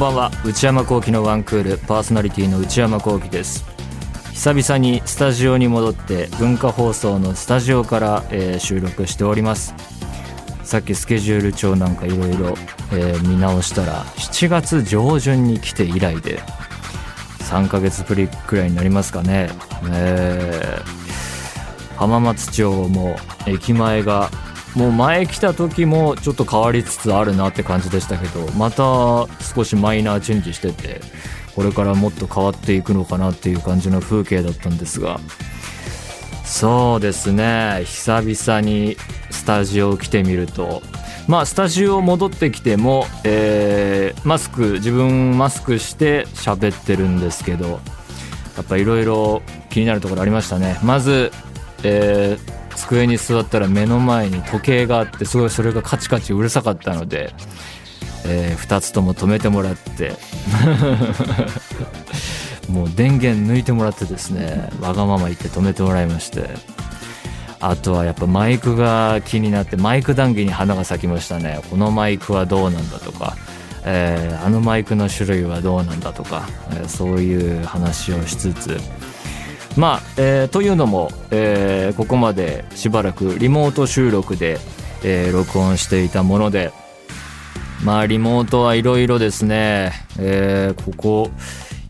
んばんは。内山聖輝のワンクールパーソナリティの内山聖輝です。久々にスタジオに戻って文化放送のスタジオから、えー、収録しております。さっきスケジュール帳なんかいろいろ見直したら7月上旬に来て以来で3ヶ月ぶりくらいになりますかね、えー、浜松町も駅前がもう前来た時もちょっと変わりつつあるなって感じでしたけどまた少しマイナーチェンジしててこれからもっと変わっていくのかなっていう感じの風景だったんですが。そうですね。久々にスタジオ来てみると。まあスタジオ戻ってきても、えー、マスク自分マスクして喋ってるんですけどやっぱいろいろ気になるところありましたね。まず、えー机に座ったら目の前に時計があってすごいそれがカチカチうるさかったので、えー、2つとも止めてもらって。もう電源抜いてもらってですねわがまま言って止めてもらいまして。あとはやっぱマイクが気になってマイク談義に花が咲きましたね。このマイクはどうなんだとか、えー、あのマイクの種類はどうなんだとか、えー、そういう話をしつつまあ、えー、というのも、えー、ここまでしばらくリモート収録で、えー、録音していたもので、まあ、リモートはいろいろですね、えー、ここ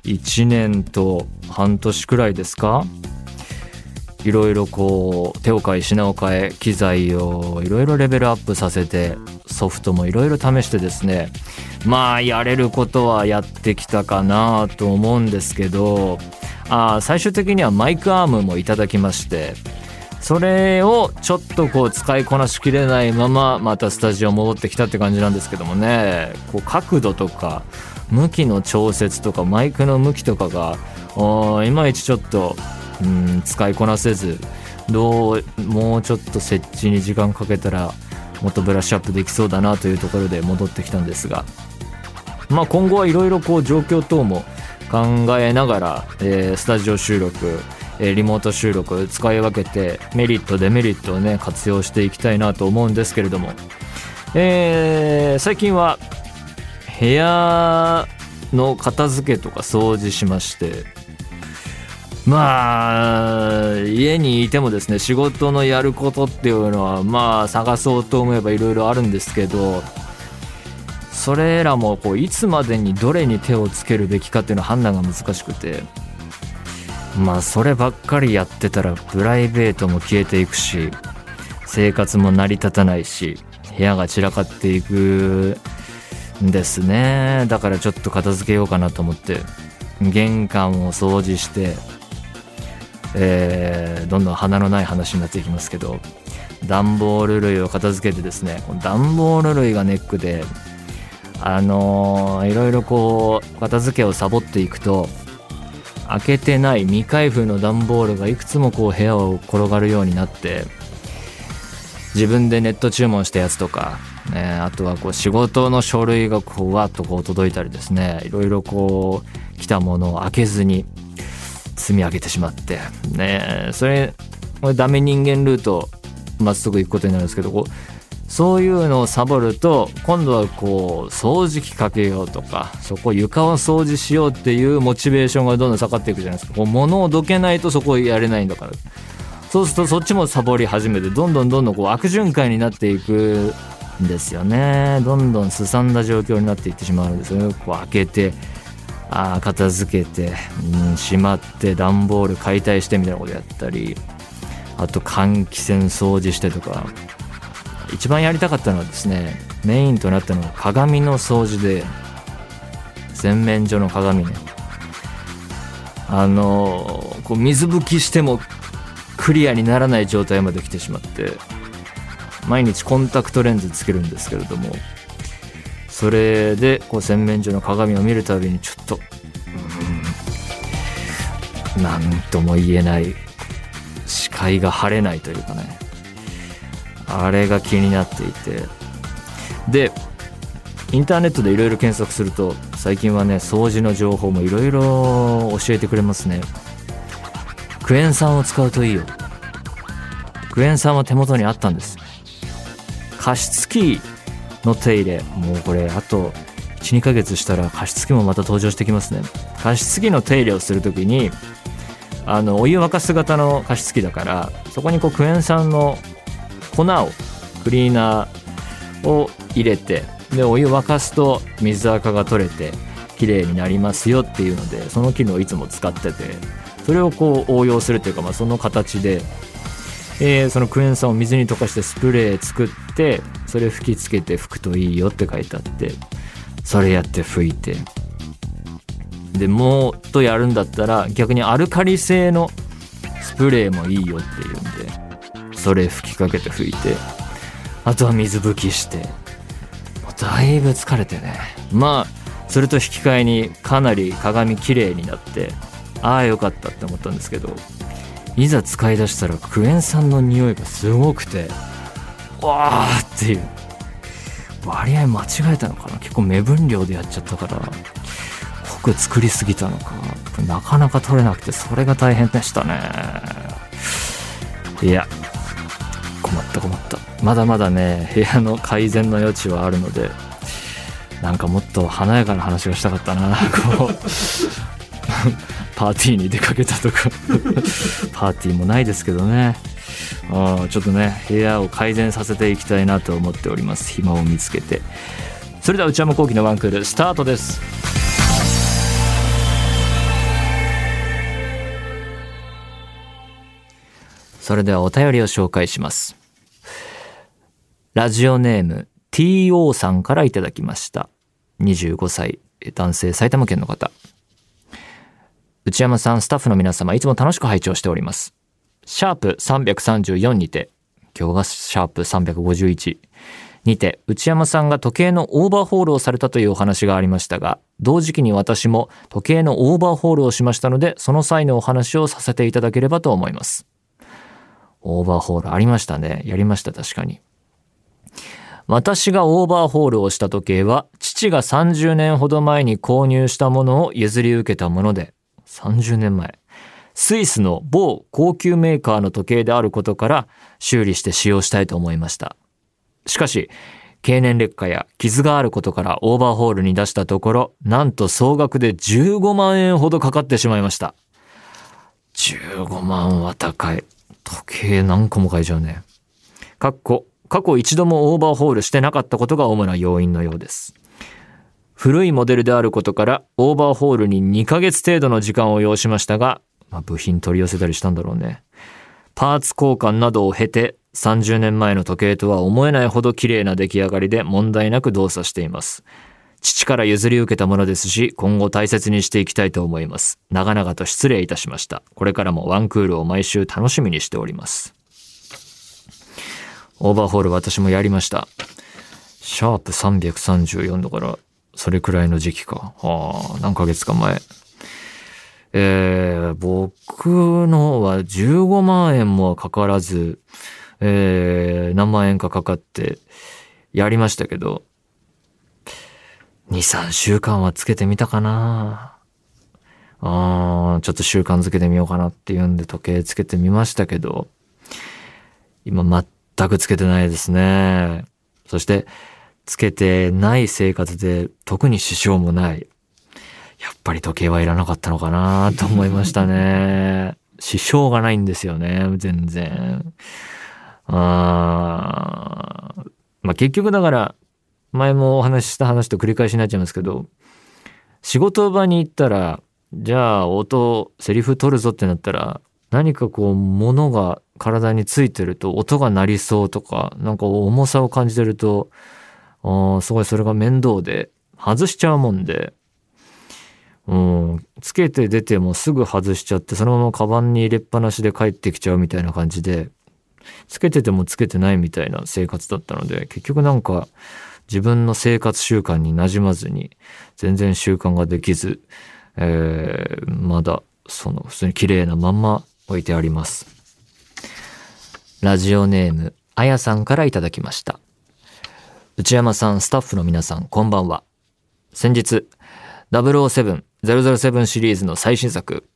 1年と半年くらいですか？いろいろこう手を変え品を変え機材をいろいろレベルアップさせてソフトもいろいろ試してですね。まあやれることはやってきたかなと思うんですけどあ最終的にはマイクアームもいただきましてそれをちょっとこう使いこなしきれないまままたスタジオ戻ってきたって感じなんですけどもね。こう角度とか向きの調節とかマイクの向きとかがいまいちちょっとうん使いこなせずどうもうちょっと設置に時間かけたらもっとブラッシュアップできそうだなというところで戻ってきたんですがまあ今後はいろいろこう状況等も考えながら、えー、スタジオ収録、えー、リモート収録使い分けてメリットデメリットをね活用していきたいなと思うんですけれども、えー、最近は部屋の片付けとか掃除しましてまあ家にいてもですね仕事のやることっていうのはまあ探そうと思えばいろいろあるんですけどそれらもこういつまでにどれに手をつけるべきかっていうのは判断が難しくてまあそればっかりやってたらプライベートも消えていくし生活も成り立たないし部屋が散らかっていくんですね。だからちょっと片付けようかなと思って玄関を掃除してえー、どんどん鼻のない話になっていきますけど段ボール類を片付けてですね段ボール類がネックであのー、いろいろこう片付けをサボっていくと開けてない未開封の段ボールがいくつもこう部屋を転がるようになって自分でネット注文したやつとか、ね、あとはこう仕事の書類がこうわっとこう届いたりですねいろいろこう来たものを開けずに積み上げてしまってねそれこれダメ人間ルートまっすぐ行くことになるんですけどこうそういうのをサボると今度はこう掃除機かけようとかそこ床を掃除しようっていうモチベーションがどんどん下がっていくじゃないですか。こう物をどけないとそこをやれないんだからそうするとそっちもサボり始めてどんどんどんどんこう悪循環になっていくんですよね。どんどんすさんだ状況になっていってしまうんですよこう開けてあ片付けて、うん、しまって段ボール解体してみたいなことやったりあと換気扇掃除してとか。一番やりたかったのはですねメインとなったのは鏡の掃除で洗面所の鏡ね。あのこう水拭きしてもクリアにならない状態まで来てしまって毎日コンタクトレンズつけるんですけれどもそれでこう洗面所の鏡を見るたびにちょっと何とも言えない視界が晴れないというかね。あれが気になっていて。でインターネットでいろいろ検索すると最近はね掃除の情報もいろいろ教えてくれますね。クエン酸を使うといいよ。クエン酸は手元にあったんです。加湿器の手入れ。もうこれあと12ヶ月したら加湿器もまた登場してきますね。加湿器の手入れをする時にあのお湯沸かす型の加湿器だからそこにこうクエン酸の粉をクリーナーを入れてでお湯沸かすと水垢が取れて綺麗になりますよっていうのでその機能をいつも使っててそれをこう応用するというか、まあ、その形で、えー、そのクエン酸を水に溶かしてスプレー作ってそれ吹きつけて拭くといいよって書いてあってそれやって拭いて。でもっとやるんだったら逆にアルカリ性のスプレーもいいよっていうんで。それ吹きかけて拭いてあとは水拭きしてもうだいぶ疲れてね。まあそれと引き換えにかなり鏡きれいになってああよかったって思ったんですけどいざ使い出したらクエン酸の匂いがすごくてわあっていう。割合間違えたのかな。結構目分量でやっちゃったから濃く作りすぎたのか。なかなか取れなくてそれが大変でしたね。いや困った困った。まだまだね部屋の改善の余地はあるのでなんかもっと華やかな話がしたかったなこう。パーティーに出かけたとか。パーティーもないですけどね。あちょっとね部屋を改善させていきたいなと思っております。暇を見つけて。それでは内山昂輝の1クールスタートです。それではお便りを紹介します。ラジオネーム TO さんからいただきました25歳男性埼玉県の方内山さんスタッフの皆様いつも楽しく拝聴しておりますシャープ334にて、今日がシャープ351にて、内山さんが時計のオーバーホールをされたというお話がありましたが、同時期に私も時計のオーバーホールをしましたので、その際のお話をさせていただければと思います。オーバーホールありましたね。やりました、確かに。私がオーバーホールをした時計は、父が30年ほど前に購入したものを譲り受けたもので、30年前。スイスの某高級メーカーの時計であることから修理して使用したいと思いました。しかし、経年劣化や傷があることからオーバーホールに出したところ、なんと総額で15万円ほどかかってしまいました。15万は高い。時計何個も買えちゃうね。かっこ、過去一度もオーバーホールしてなかったことが主な要因のようです。古いモデルであることからオーバーホールに2ヶ月程度の時間を要しましたが、まあ、部品取り寄せたりしたんだろうね。パーツ交換などを経て30年前の時計とは思えないほど綺麗な出来上がりで問題なく動作しています。父から譲り受けたものですし、今後大切にしていきたいと思います。長々と失礼いたしました。これからもワンクールを毎週楽しみにしております。オーバーホール私もやりました。シャープ334だから、それくらいの時期か。はあ、何ヶ月か前。えー、僕のは15万円もかからず、えー、何万円かかかってやりましたけど、2、3週間はつけてみたかなあーちょっと習慣づけてみようかなっていうんで時計つけてみましたけど、今全くつけてないですね。そして、つけてない生活で特に支障もない。やっぱり時計はいらなかったのかなと思いましたね。支障がないんですよね、全然。あまあ結局だから、前もお話しした話と繰り返しになっちゃいますけど、仕事場に行ったら、じゃあ音、セリフ取るぞってなったら、何かこう物が体についてると音が鳴りそうとか、なんか重さを感じてると、すごいそれが面倒で、外しちゃうもんで、うん、つけて出てもすぐ外しちゃって、そのままカバンに入れっぱなしで帰ってきちゃうみたいな感じで、つけててもつけてないみたいな生活だったので、結局なんか自分の生活習慣に馴染まずに、全然習慣ができず、えー、まだその普通に綺麗なまんま置いてあります。ラジオネーム、あやさんからいただきました。内山さん、スタッフの皆さん、こんばんは。先日、007 007シリーズの最新作、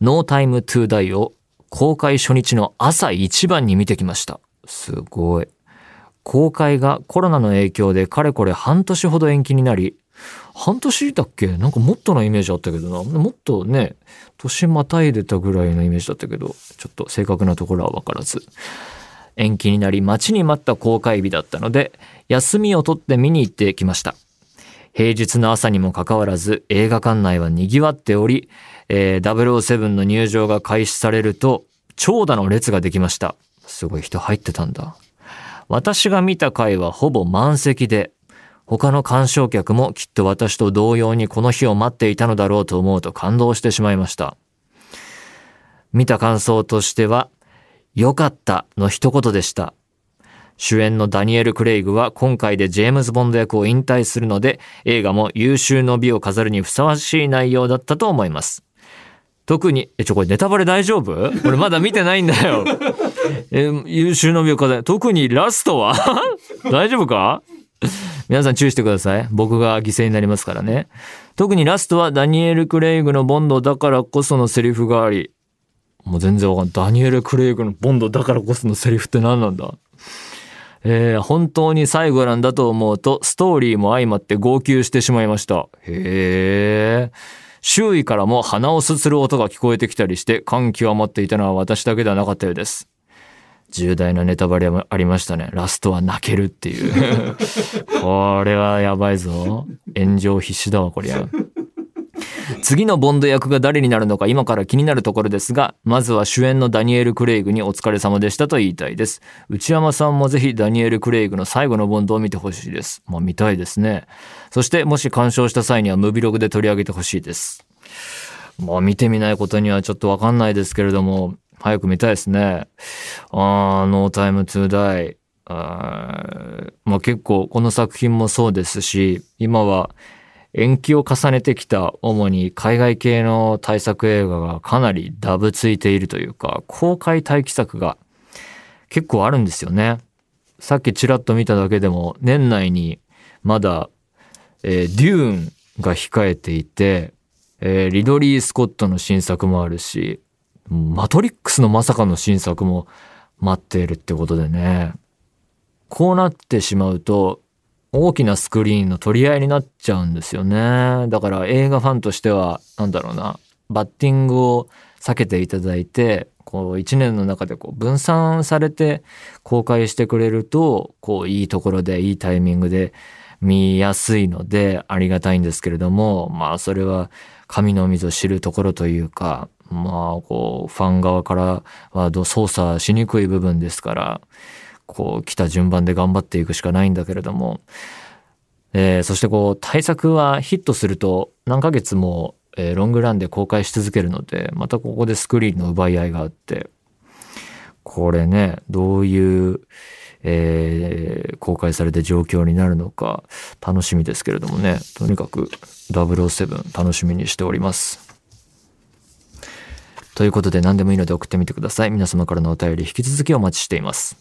No Time to Die を公開初日の朝一番に見てきました。すごい。公開がコロナの影響でかれこれ半年ほど延期になり、半年だっけ？なんかもっとなイメージあったけどな。もっとね、年またいでたぐらいのイメージだったけど、ちょっと正確なところはわからず。延期になり待ちに待った公開日だったので、休みを取って見に行ってきました。平日の朝にもかかわらず映画館内は賑わっており、えー、007の入場が開始されると長蛇の列ができました。すごい人入ってたんだ。私が見た回はほぼ満席で、他の鑑賞客もきっと私と同様にこの日を待っていたのだろうと思うと感動してしまいました。見た感想としては、良かったの一言でした。主演のダニエル・クレイグは今回でジェームズ・ボンド役を引退するので、映画も優秀の美を飾るにふさわしい内容だったと思います。特に、え、ちょ、これネタバレ大丈夫？俺まだ見てないんだよ。え、優秀の美を飾る。特にラストは？大丈夫か？皆さん注意してください。僕が犠牲になりますからね。特にラストはダニエル・クレイグのボンドだからこそのセリフがあり、もう全然わかんない。ダニエル・クレイグのボンドだからこそのセリフって何なんだえー、本当に最後なんだと思うと、ストーリーも相まって号泣してしまいました。へえ。周囲からも鼻をすする音が聞こえてきたりして、感極まっていたのは私だけではなかったようです。重大なネタバレありましたね。ラストは泣けるっていう。これはやばいぞ。炎上必至だわ、こりゃ。次のボンド役が誰になるのか今から気になるところですが、まずは主演のダニエル・クレイグにお疲れ様でしたと言いたいです。内山さんもぜひダニエル・クレイグの最後のボンドを見てほしいです。まあ見たいですね。そしてもし鑑賞した際にはムビログで取り上げてほしいです。まあ見てみないことにはちょっとわかんないですけれども、早く見たいですね。あー、ノータイムトゥーダイ。あまあ結構この作品もそうですし、今は延期を重ねてきた主に海外系の対策映画がかなりダブついているというか、公開待機作が結構あるんですよね。さっきちらっと見ただけでも年内にまだ、えー、デューンが控えていて、えー、リドリー・スコットの新作もあるし、マトリックスのまさかの新作も待っているってことでね。こうなってしまうと、大きなスクリーンの取り合いになっちゃうんですよね。だから映画ファンとしては、なんだろうな、バッティングを避けていただいて、こう一年の中でこう分散されて公開してくれると、こういいところでいいタイミングで見やすいのでありがたいんですけれども、まあそれは神の水を知るところというか、まあこうファン側からは操作しにくい部分ですから、こう来た順番で頑張っていくしかないんだけれども、えー、そしてこう対策はヒットすると何ヶ月も、えー、ロングランで公開し続けるのでまたここでスクリーンの奪い合いがあってこれねどういう、えー、公開されて状況になるのか楽しみですけれどもねとにかく007楽しみにしております。ということで何でもいいので送ってみてください。皆様からのお便り引き続きお待ちしています。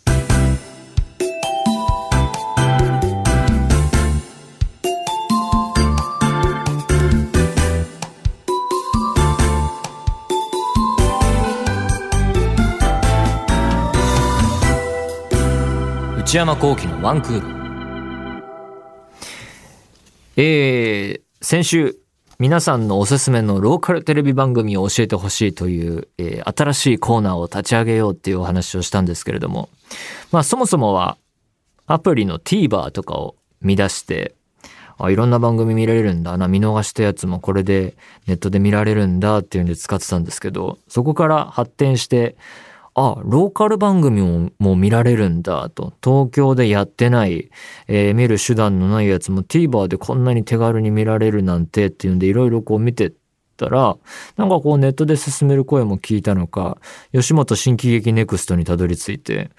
内山幸喜のワンクール。えー、先週、皆さんのおすすめのローカルテレビ番組を教えてほしいという、えー、新しいコーナーを立ち上げようっていうお話をしたんですけれども、まあそもそもはアプリの TVer とかを見出して、あ、いろんな番組見られるんだな、見逃したやつもこれでネットで見られるんだっていうんで使ってたんですけど、そこから発展して、あ、ローカル番組ももう見られるんだと。東京でやってない、えー、見る手段のないやつも TVer でこんなに手軽に見られるなんてっていうんでいろいろこう見てたら、なんかこうネットで進める声も聞いたのか、吉本新喜劇ネクストにたどり着いて、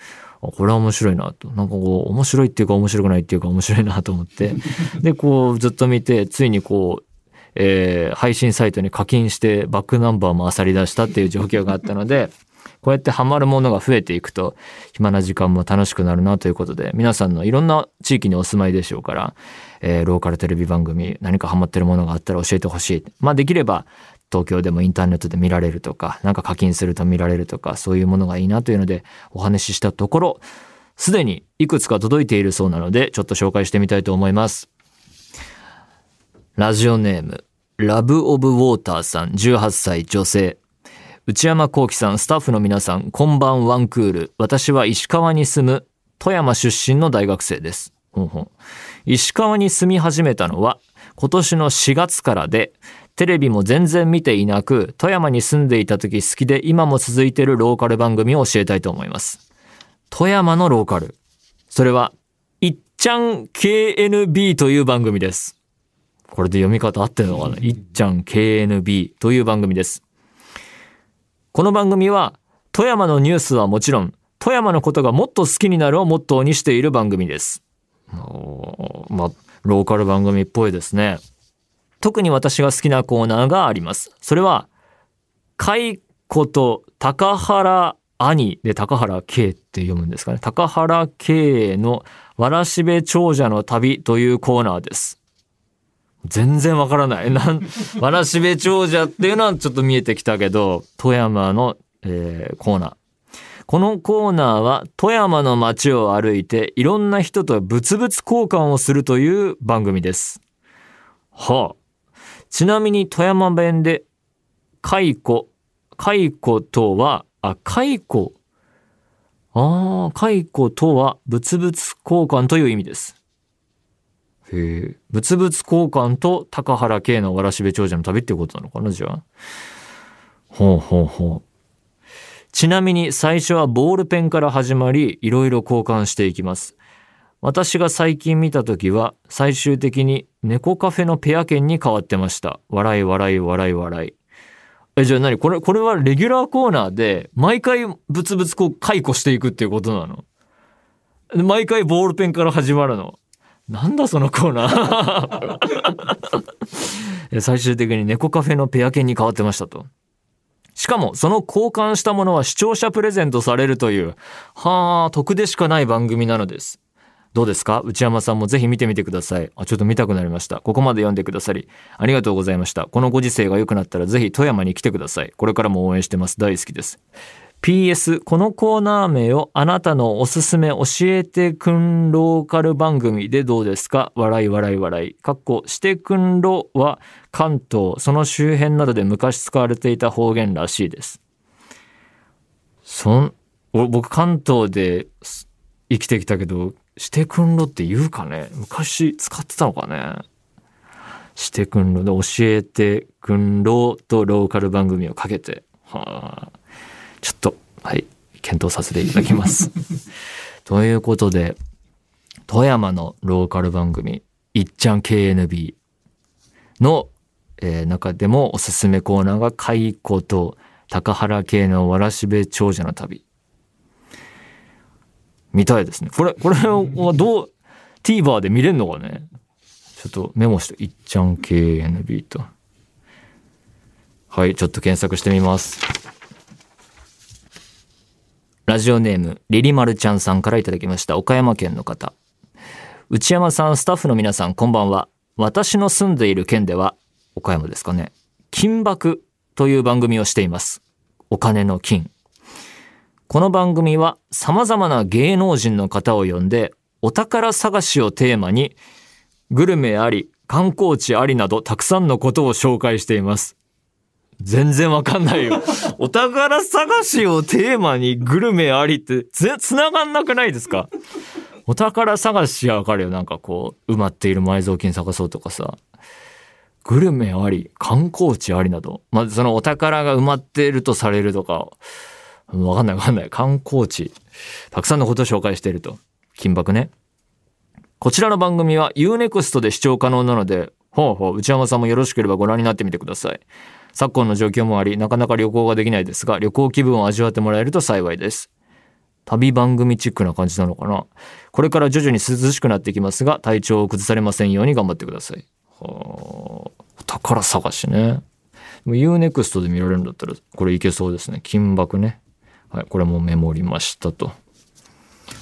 あ、これは面白いなと。なんかこう、面白いっていうか面白くないっていうか面白いなと思って。で、こうずっと見て、ついにこう、えー、配信サイトに課金してバックナンバーも漁り出したっていう状況があったので、こうやってハマるものが増えていくと、暇な時間も楽しくなるなということで、皆さんのいろんな地域にお住まいでしょうから、えー、ローカルテレビ番組、何かハマってるものがあったら教えてほしい。まあできれば、東京でもインターネットで見られるとか、なんか課金すると見られるとか、そういうものがいいなというのでお話ししたところ、すでにいくつか届いているそうなので、ちょっと紹介してみたいと思います。ラジオネーム、ラブオブウォーターさん、18歳女性。内山幸輝さん、スタッフの皆さん、こんばんワンクール。私は石川に住む富山出身の大学生です。ほんほん石川に住み始めたのは今年の4月からで、テレビも全然見ていなく、富山に住んでいた時好きで今も続いているローカル番組を教えたいと思います。富山のローカル。それは、いっちゃん KNB という番組です。これで読み方合ってるのかな？いっちゃん KNB という番組です。この番組は、富山のニュースはもちろん、富山のことがもっと好きになるをモットーにしている番組です。まあ、ローカル番組っぽいですね。特に私が好きなコーナーがあります。それは、カイコと高原兄で高原圭って読むんですかね。高原圭のわらしべ長者の旅というコーナーです。全然わからない。なん、わらしべ長者っていうのはちょっと見えてきたけど、富山の、えーコーナー。このコーナーは富山の街を歩いていろんな人と物々交換をするという番組です。はあ。ちなみに富山弁で、解雇、解雇とは、あ、解雇。ああ、解雇とは物々交換という意味です。へえ。物々交換と高原圭のわらしべ長者の旅ってことなのかなじゃあ。ほうほうほう。ちなみに最初はボールペンから始まり、いろいろ交換していきます。私が最近見た時は、最終的に猫カフェのペア券に変わってました。笑い笑い笑い笑い。え、じゃあ何？これ、これはレギュラーコーナーで、毎回ブツブツこう解雇していくっていうことなの？毎回ボールペンから始まるの？なんだそのコーナー え最終的に猫カフェのペア券に変わってましたと。しかも、その交換したものは視聴者プレゼントされるという、はあ、得でしかない番組なのです。どうですか？内山さんもぜひ見てみてください。あ、ちょっと見たくなりました。ここまで読んでくださり、ありがとうございました。このご時世が良くなったらぜひ富山に来てください。これからも応援してます。大好きです。PS、このコーナー名をあなたのおすすめ教えてくんローカル番組でどうですか？笑い笑い笑い。かっこ、してくんろは関東、その周辺などで昔使われていた方言らしいです。そん、僕関東で生きてきたけど、してくんろって言うかね？昔使ってたのかね？してくんろで教えてくんろとローカル番組をかけて。はあ。ちょっと、はい、検討させていただきます。ということで、富山のローカル番組、いっちゃん KNB の、えー中でもおすすめコーナーが、解雇と高原系のわらしべ長者の旅。見たいですね。これ、これはどう、TVer で見れるのかね？ちょっとメモして、いっちゃん KNB と。はい、ちょっと検索してみます。ラジオネーム、リリマルちゃんさんからいただきました。岡山県の方。内山さん、スタッフの皆さん、こんばんは。私の住んでいる県では、岡山ですかね。金箔という番組をしています。お金の金。この番組は様々な芸能人の方を呼んで、お宝探しをテーマに、グルメあり、観光地ありなど、たくさんのことを紹介しています。全然わかんないよ。お宝探しをテーマにグルメありって、ぜ、繋がんなくないですか？お宝探しはわかるよ。なんかこう、埋まっている埋蔵金探そうとかさ。グルメあり、観光地ありなど。まあ、そのお宝が埋まっているとされるとか、うんわかんないわかんない。観光地。たくさんのことを紹介していると。金箔ね。こちらの番組は Unext で視聴可能なので、ほうほう、内山さんもよろしければご覧になってみてください。昨今の状況もあり、なかなか旅行ができないですが、旅行気分を味わってもらえると幸いです。旅番組チックな感じなのかな？これから徐々に涼しくなってきますが、体調を崩されませんように頑張ってください。はあ、宝探しね。でも Unext で見られるんだったら、これいけそうですね。金箔ね。はい、これもメモりましたと。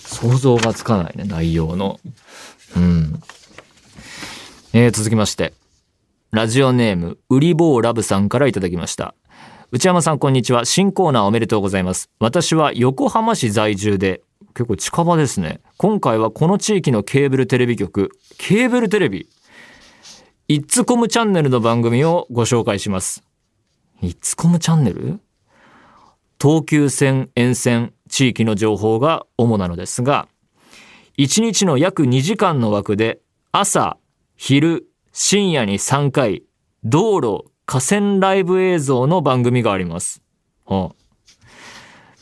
想像がつかないね、内容の。うん。えー、続きまして。ラジオネーム、ウリボーラブさんからいただきました。内山さん、こんにちは。新コーナーおめでとうございます。私は横浜市在住で、結構近場ですね。今回はこの地域のケーブルテレビ局、ケーブルテレビイッツコムチャンネルの番組をご紹介します。イッツコムチャンネル？東急線沿線地域の情報が主なのですが、1日の約2時間の枠で朝、昼、深夜に3回、道路、河川ライブ映像の番組があります。はあ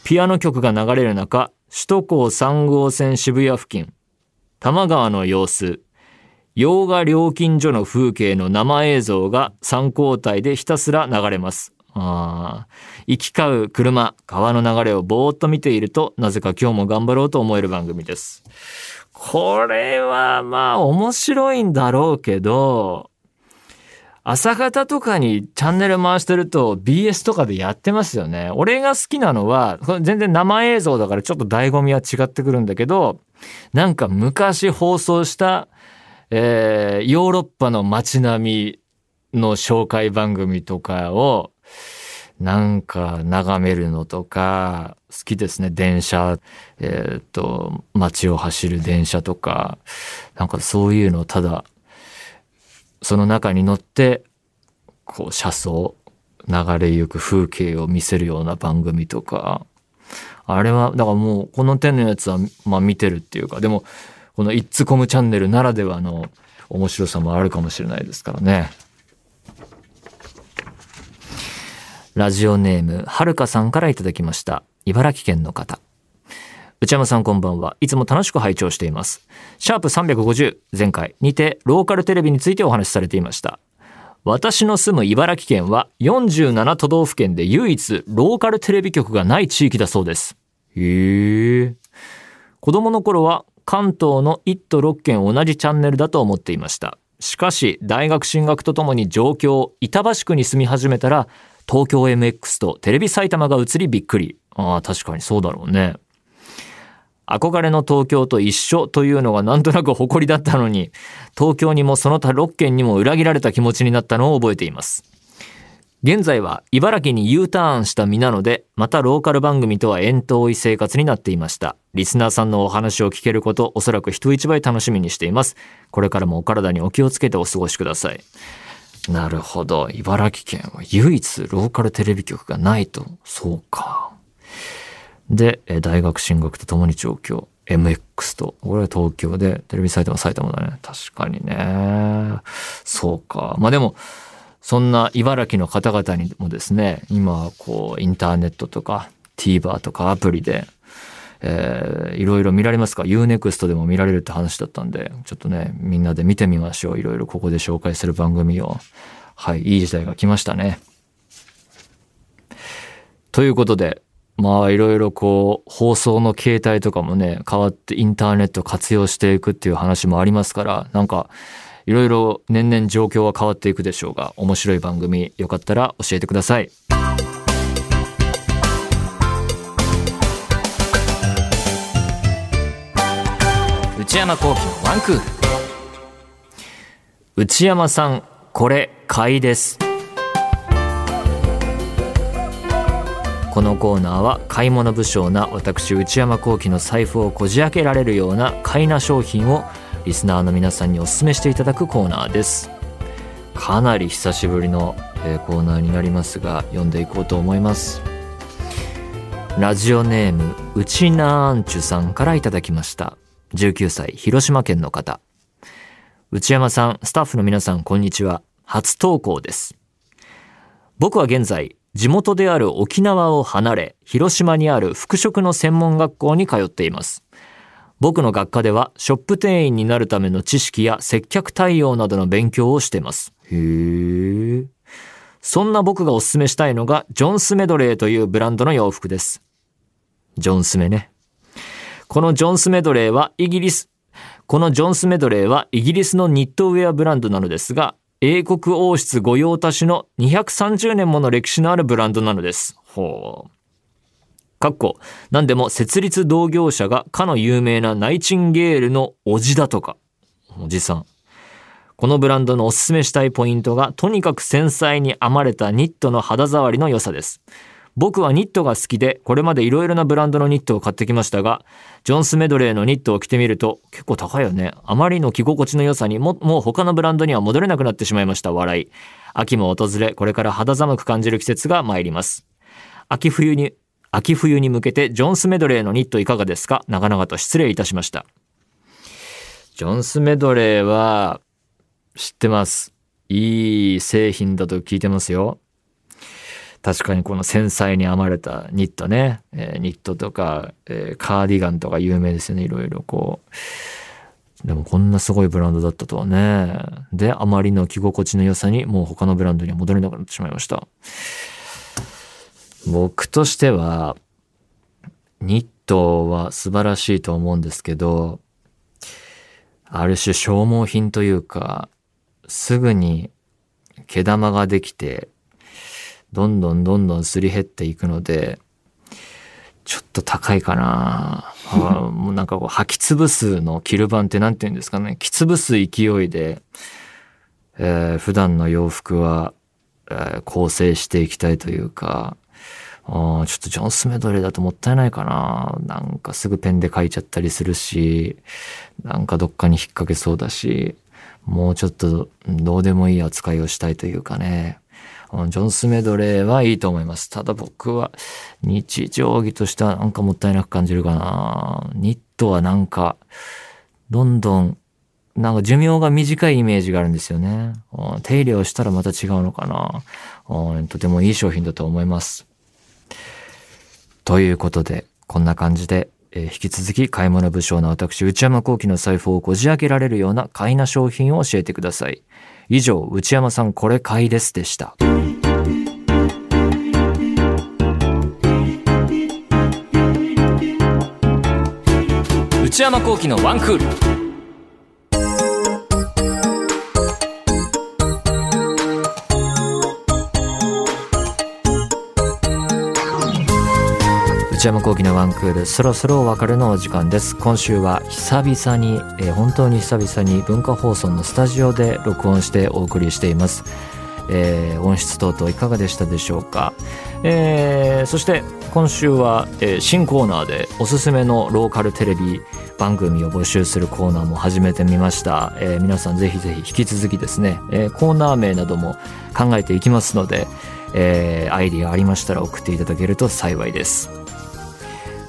ピアノ曲が流れる中、首都高3号線渋谷付近、多摩川の様子、洋画料金所の風景の生映像が3交代でひたすら流れます。あー行き交う車、川の流れをぼーっと見ていると、なぜか今日も頑張ろうと思える番組です。これはまあ面白いんだろうけど、朝方とかにチャンネル回してると BS とかでやってますよね。俺が好きなのは、全然生映像だからちょっと醍醐味は違ってくるんだけど、なんか昔放送した、えーヨーロッパの街並みの紹介番組とかを、なんか眺めるのとか、好きですね。電車、えっ、と、街を走る電車とか、なんかそういうのをただ、その中に乗って、こう、車窓、流れゆく風景を見せるような番組とか、あれは、だからもう、この手のやつは、まあ見てるっていうか、でも、このイッツコムチャンネルならではの面白さもあるかもしれないですからね。ラジオネーム、はるかさんからいただきました。茨城県の方。内山さんこんばんは。いつも楽しく拝聴しています。シャープ350前回にてローカルテレビについてお話しされていました。私の住む茨城県は47都道府県で唯一ローカルテレビ局がない地域だそうです。へえ。子供の頃は関東の1都6県同じチャンネルだと思っていました。しかし大学進学とともに上京板橋区に住み始めたら東京 MX とテレビ埼玉が移りびっくり。ああ、確かにそうだろうね。憧れの東京と一緒というのがなんとなく誇りだったのに、東京にもその他6県にも裏切られた気持ちになったのを覚えています。現在は茨城に U ターンした身なので、またローカル番組とは遠遠い生活になっていました。リスナーさんのお話を聞けること、おそらく人一倍楽しみにしています。これからもお体にお気をつけてお過ごしください。なるほど。茨城県は唯一ローカルテレビ局がないと。そうか。で、大学進学とともに上京。MX と。これは東京で、テレビ埼玉埼玉だね。確かにね。そうか。まあでも、そんな茨城の方々にもですね、今、こう、インターネットとか、TVer とかアプリで、えーいろいろ見られますか ?Unext でも見られるって話だったんで、ちょっとね、みんなで見てみましょう。いろいろここで紹介する番組を。はい、いい時代が来ましたね。ということで、まあいろいろこう放送の形態とかもね変わってインターネット活用していくっていう話もありますからなんかいろいろ年々状況は変わっていくでしょうが面白い番組よかったら教えてください。内山幸喜のワンクール。内山さんこれ買いです。このコーナーは買い物不詳な私内山幸喜の財布をこじ開けられるような買いな商品をリスナーの皆さんにお勧めしていただくコーナーです。かなり久しぶりの、えコーナーになりますが読んでいこうと思います。ラジオネームうちなーんちゅさんからいただきました。19歳広島県の方。内山さんスタッフの皆さんこんにちは。初投稿です。僕は現在地元である沖縄を離れ広島にある服飾の専門学校に通っています。僕の学科ではショップ店員になるための知識や接客対応などの勉強をしてます。へえそんな僕がおすすめしたいのがジョンスメドレーというブランドの洋服です。ジョンスメねこのジョンスメドレーはイギリスこのジョンスメドレーはイギリスのニットウェアブランドなのですが英国王室御用達の230年もの歴史のあるブランドなのです。ほう。かっこ、なんでも設立同業者がかの有名なナイチンゲールのおじだとか。おじさん。このブランドのおすすめしたいポイントが、とにかく繊細に編まれたニットの肌触りの良さです。僕はニットが好きで、これまでいろいろなブランドのニットを買ってきましたが、ジョンスメドレーのニットを着てみると、結構高いよね。あまりの着心地の良さにも、もう他のブランドには戻れなくなってしまいました。笑い。秋も訪れ、これから肌寒く感じる季節が参ります。秋冬に、秋冬に向けてジョンスメドレーのニットいかがですか？長々と失礼いたしました。ジョンスメドレーは、知ってます。いい製品だと聞いてますよ。確かにこの繊細に編まれたニットね、えー、ニットとか、えー、カーディガンとか有名ですよね、いろいろこう。でもこんなすごいブランドだったとはね。で、あまりの着心地の良さにもう他のブランドには戻れなくなってしまいました。僕としては、ニットは素晴らしいと思うんですけど、ある種消耗品というか、すぐに毛玉ができて、どんどんどんどんすり減っていくので、ちょっと高いかな あもうなんかこう履き潰すのキルバンって何て言うんですかね。着潰す勢いで、えー、普段の洋服は、えー、構成していきたいというか、あちょっとジョン・スメドレーだともったいないかな。なんかすぐペンで書いちゃったりするし、なんかどっかに引っ掛けそうだし、もうちょっとどうでもいい扱いをしたいというかね。ジョンスメドレーはいいと思います。ただ僕は日常着としてはなんかもったいなく感じるかな。ニットはなんか、どんどん、なんか寿命が短いイメージがあるんですよね。手入れをしたらまた違うのかな。とてもいい商品だと思います。ということで、こんな感じで、え、引き続き買い物武将の私、内山幸喜の財布をこじ開けられるような買いな商品を教えてください。以上、内山さんこれ買いですでした。内山幸喜のワンクール。内山幸喜のワンクールそろそろお別れのお時間です今週は久々に、えー、本当に久々に文化放送のスタジオで録音してお送りしていますえー、音質等々いかがでしたでしょうか、えー、そして今週は、えー、新コーナーでおすすめのローカルテレビ番組を募集するコーナーも始めてみました、えー、皆さんぜひぜひ引き続きですね、えー、コーナー名なども考えていきますので、えー、アイディアありましたら送っていただけると幸いです。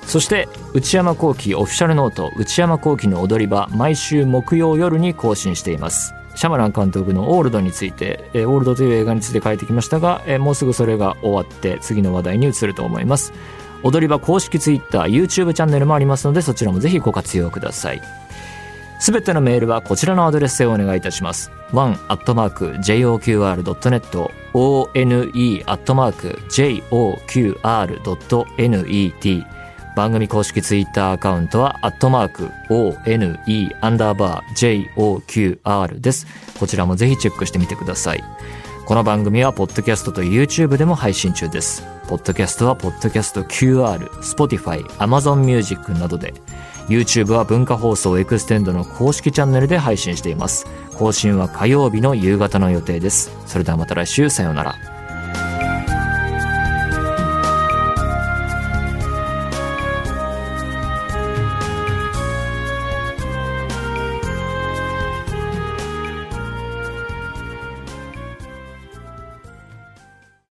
そして内山幸喜オフィシャルノート内山幸喜の踊り場毎週木曜夜に更新しています。シャマラン監督のオールドについて、えー、オールドという映画について書いてきましたが、えー、もうすぐそれが終わって次の話題に移ると思います。踊り場公式 Twitter、YouTube チャンネルもありますのでそちらもぜひご活用ください。すべてのメールはこちらのアドレスへお願いいたします。one.joqr.net one.joqr.net 番組公式ツイッターアカウントは、アットマーク、ONE アンダーバー JOQR です。こちらもぜひチェックしてみてください。この番組は、ポッドキャストと YouTube でも配信中です。ポッドキャストは、ポッドキャスト QR、Spotify、Amazon Music などで、YouTube は文化放送エクステンドの公式チャンネルで配信しています。更新は火曜日の夕方の予定です。それではまた来週、さようなら。